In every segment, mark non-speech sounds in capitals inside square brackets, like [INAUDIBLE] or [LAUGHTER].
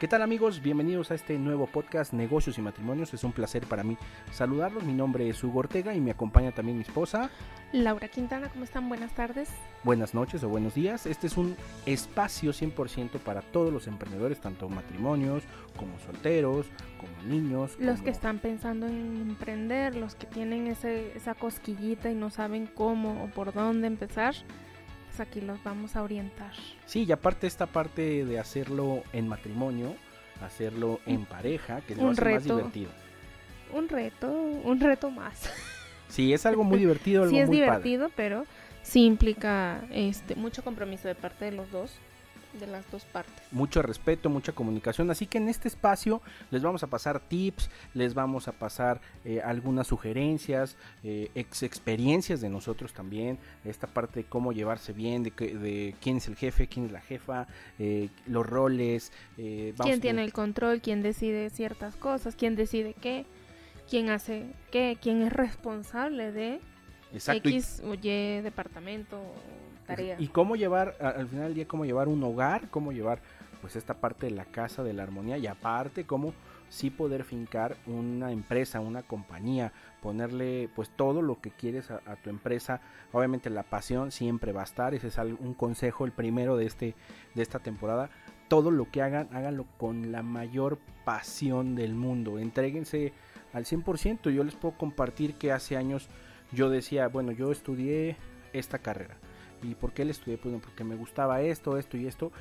¿Qué tal amigos? Bienvenidos a este nuevo podcast Negocios y Matrimonios. Es un placer para mí saludarlos. Mi nombre es Hugo Ortega y me acompaña también mi esposa. Laura Quintana, ¿cómo están? Buenas tardes. Buenas noches o buenos días. Este es un espacio 100% para todos los emprendedores, tanto matrimonios como solteros, como niños. Los que están pensando en emprender, los que tienen ese, esa cosquillita y no saben cómo o por dónde empezar pues aquí los vamos a orientar. Sí, y aparte esta parte de hacerlo en matrimonio, hacerlo en pareja, que es lo hace más divertido. Un reto, un reto más. Sí, es algo muy divertido. [LAUGHS] Algo sí, es divertido, pero sí implica este mucho compromiso de parte de los dos de las dos partes. Mucho respeto, mucha comunicación. Así que en este espacio les vamos a pasar tips, les vamos a pasar eh, algunas sugerencias, eh, ex experiencias de nosotros también. Esta parte de cómo llevarse bien, de, de quién es el jefe, quién es la jefa, eh, los roles. quién tiene el control, quién decide ciertas cosas, quién decide qué, quién hace qué, quién es responsable de X o Y departamento y cómo llevar, al final del día, cómo llevar un hogar, cómo llevar pues esta parte de la casa de la armonía y aparte cómo sí poder fincar una empresa, una compañía, ponerle pues todo lo que quieres a, tu empresa. Obviamente la pasión siempre va a estar, ese es un consejo, el primero de, este, de esta temporada. Todo lo que hagan, háganlo con la mayor pasión del mundo. Entréguense al 100%. Yo les puedo compartir que hace años yo decía, bueno, yo estudié esta carrera ¿Y por qué le estudié? Pues porque me gustaba esto, esto y esto.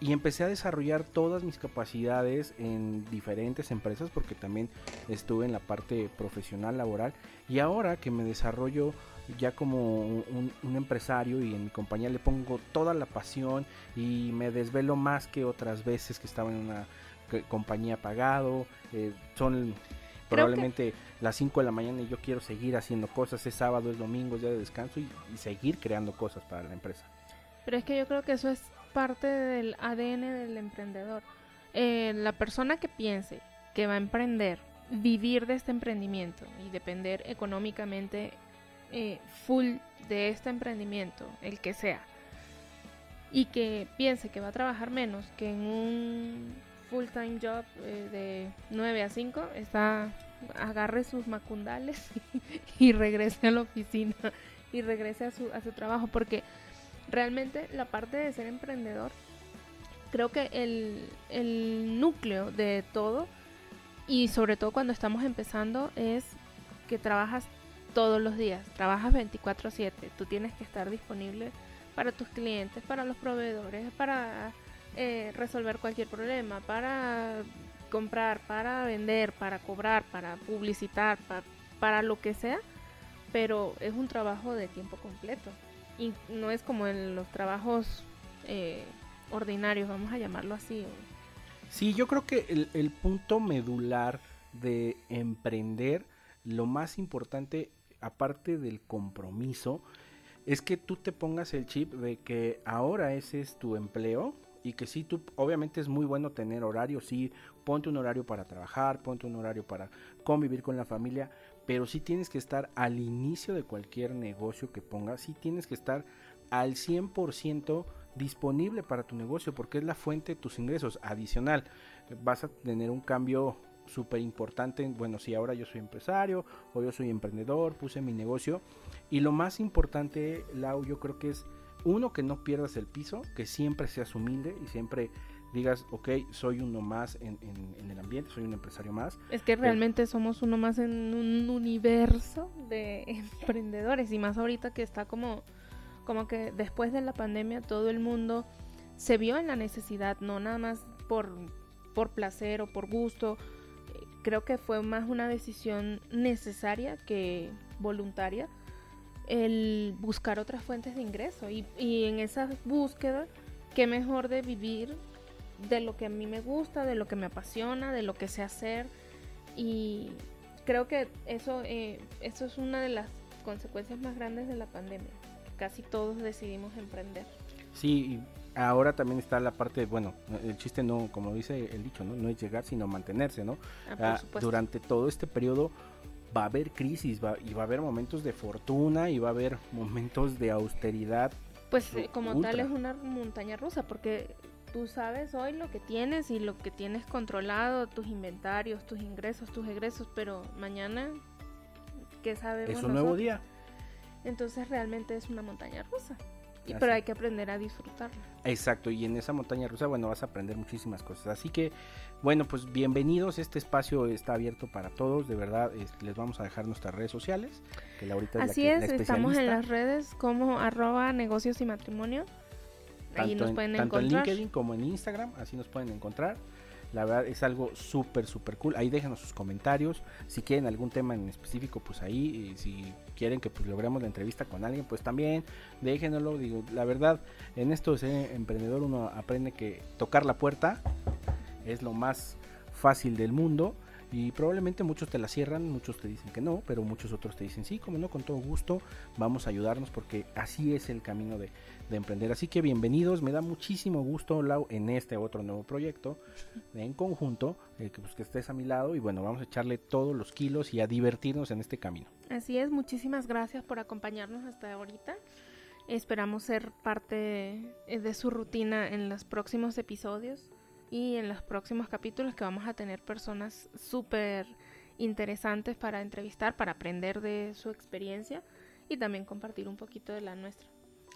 Y empecé a desarrollar todas mis capacidades en diferentes empresas porque también estuve en la parte profesional, laboral. Y ahora que me desarrollo ya como un, empresario y en mi compañía le pongo toda la pasión y me desvelo más que otras veces que estaba en una compañía pagado. Eh, son probablemente las 5 de la mañana y yo quiero seguir haciendo cosas, es sábado, es domingo, es día de descanso y, seguir creando cosas para la empresa. Pero es que yo creo que eso es parte del ADN del emprendedor. Eh, la persona que piense que va a emprender, vivir de este emprendimiento y depender económicamente eh, full de este emprendimiento, el que sea, y que piense que va a trabajar menos que en un full time job eh, de 9 a 5, está agarre sus macundales [LAUGHS] y, regrese a la oficina y regrese a su, a su trabajo porque realmente la parte de ser emprendedor creo que el, el núcleo de todo y sobre todo cuando estamos empezando es que trabajas todos los días, trabajas 24/7, tú tienes que estar disponible para tus clientes, para los proveedores, para eh, resolver cualquier problema, para comprar, para vender, para cobrar, para publicitar, para, lo que sea, pero es un trabajo de tiempo completo y no es como en los trabajos eh, ordinarios, vamos a llamarlo así. Sí, yo creo que el, el punto medular de emprender, lo más importante, aparte del compromiso, es que tú te pongas el chip de que ahora ese es tu empleo, y que sí, tú, obviamente es muy bueno tener horario, sí, ponte un horario para trabajar, ponte un horario para convivir con la familia, pero sí tienes que estar al inicio de cualquier negocio que pongas, sí tienes que estar al 100% disponible para tu negocio porque es la fuente de tus ingresos adicional. Vas a tener un cambio súper importante. Bueno, si ahora yo soy empresario o yo soy emprendedor, puse mi negocio. Y lo más importante, Lau, yo creo que es uno, que no pierdas el piso, que siempre seas humilde y siempre digas, ok, soy uno más en, el ambiente, soy un empresario más. Es que realmente somos uno más en un universo de [LAUGHS] emprendedores y más ahorita que está como, como que después de la pandemia todo el mundo se vio en la necesidad, no nada más por, por placer o por gusto. Creo que fue más una decisión necesaria que voluntaria el buscar otras fuentes de ingreso y, en esa búsqueda, qué mejor de vivir de lo que a mí me gusta, de lo que me apasiona, de lo que sé hacer y creo que eso, eh, eso es una de las consecuencias más grandes de la pandemia. Casi todos decidimos emprender. Sí, ahora también está la parte, bueno, el chiste no, como dice el dicho, no, no es llegar sino mantenerse, ¿no? Ah, ah, durante todo este periodo va a haber crisis va, y va a haber momentos de fortuna y va a haber momentos de austeridad. Pues eh, como tal es una montaña rusa porque tú sabes hoy lo que tienes y lo que tienes controlado, tus inventarios, tus ingresos, tus egresos, pero mañana, ¿qué sabemos? Es un nuevo día. Entonces realmente es una montaña rusa. Y, pero hay que aprender a disfrutarla. Exacto, y en esa montaña rusa, bueno, vas a aprender muchísimas cosas. Así que, bueno, pues bienvenidos. Este espacio está abierto para todos. De verdad, les vamos a dejar nuestras redes sociales. Que Laurita Así es, estamos en las redes como arroba negocios y matrimonio. Ahí nos pueden encontrar. Tanto en LinkedIn como en Instagram, así nos pueden encontrar. La verdad es algo súper, súper cool. Ahí déjenos sus comentarios. Si quieren algún tema en específico, pues ahí. si quieren que pues logremos la entrevista con alguien, pues también déjenoslo. Digo, la verdad, en esto de ser emprendedor uno aprende que tocar la puerta es lo más fácil del mundo. Y probablemente muchos te la cierran, muchos te dicen que no, pero muchos otros te dicen sí, como no, con todo gusto, vamos a ayudarnos porque así es el camino de, de emprender. Así que bienvenidos, me da muchísimo gusto, en este otro nuevo proyecto, en conjunto, eh, que, pues, que estés a mi lado y bueno, vamos a echarle todos los kilos y a divertirnos en este camino. Así es, muchísimas gracias por acompañarnos hasta ahorita. Esperamos ser parte de su rutina en los próximos episodios y en los próximos capítulos que vamos a tener personas súper interesantes para entrevistar, para aprender de su experiencia y también compartir un poquito de la nuestra.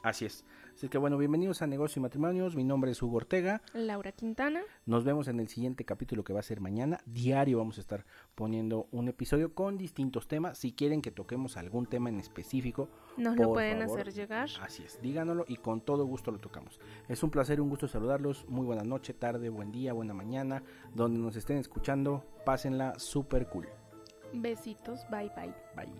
Así es. Así que bueno, bienvenidos a Negocio y Matrimonios. Mi nombre es Hugo Ortega. Laura Quintana. Nos vemos en el siguiente capítulo que va a ser mañana. Diario vamos a estar poniendo un episodio con distintos temas. Si quieren que toquemos algún tema en específico, nos lo pueden hacer llegar. Así es, díganoslo y con todo gusto lo tocamos. Es un placer, un gusto saludarlos. Muy buena noche, tarde, buen día, buena mañana. Donde nos estén escuchando, pásenla súper cool. Besitos, bye bye. Bye.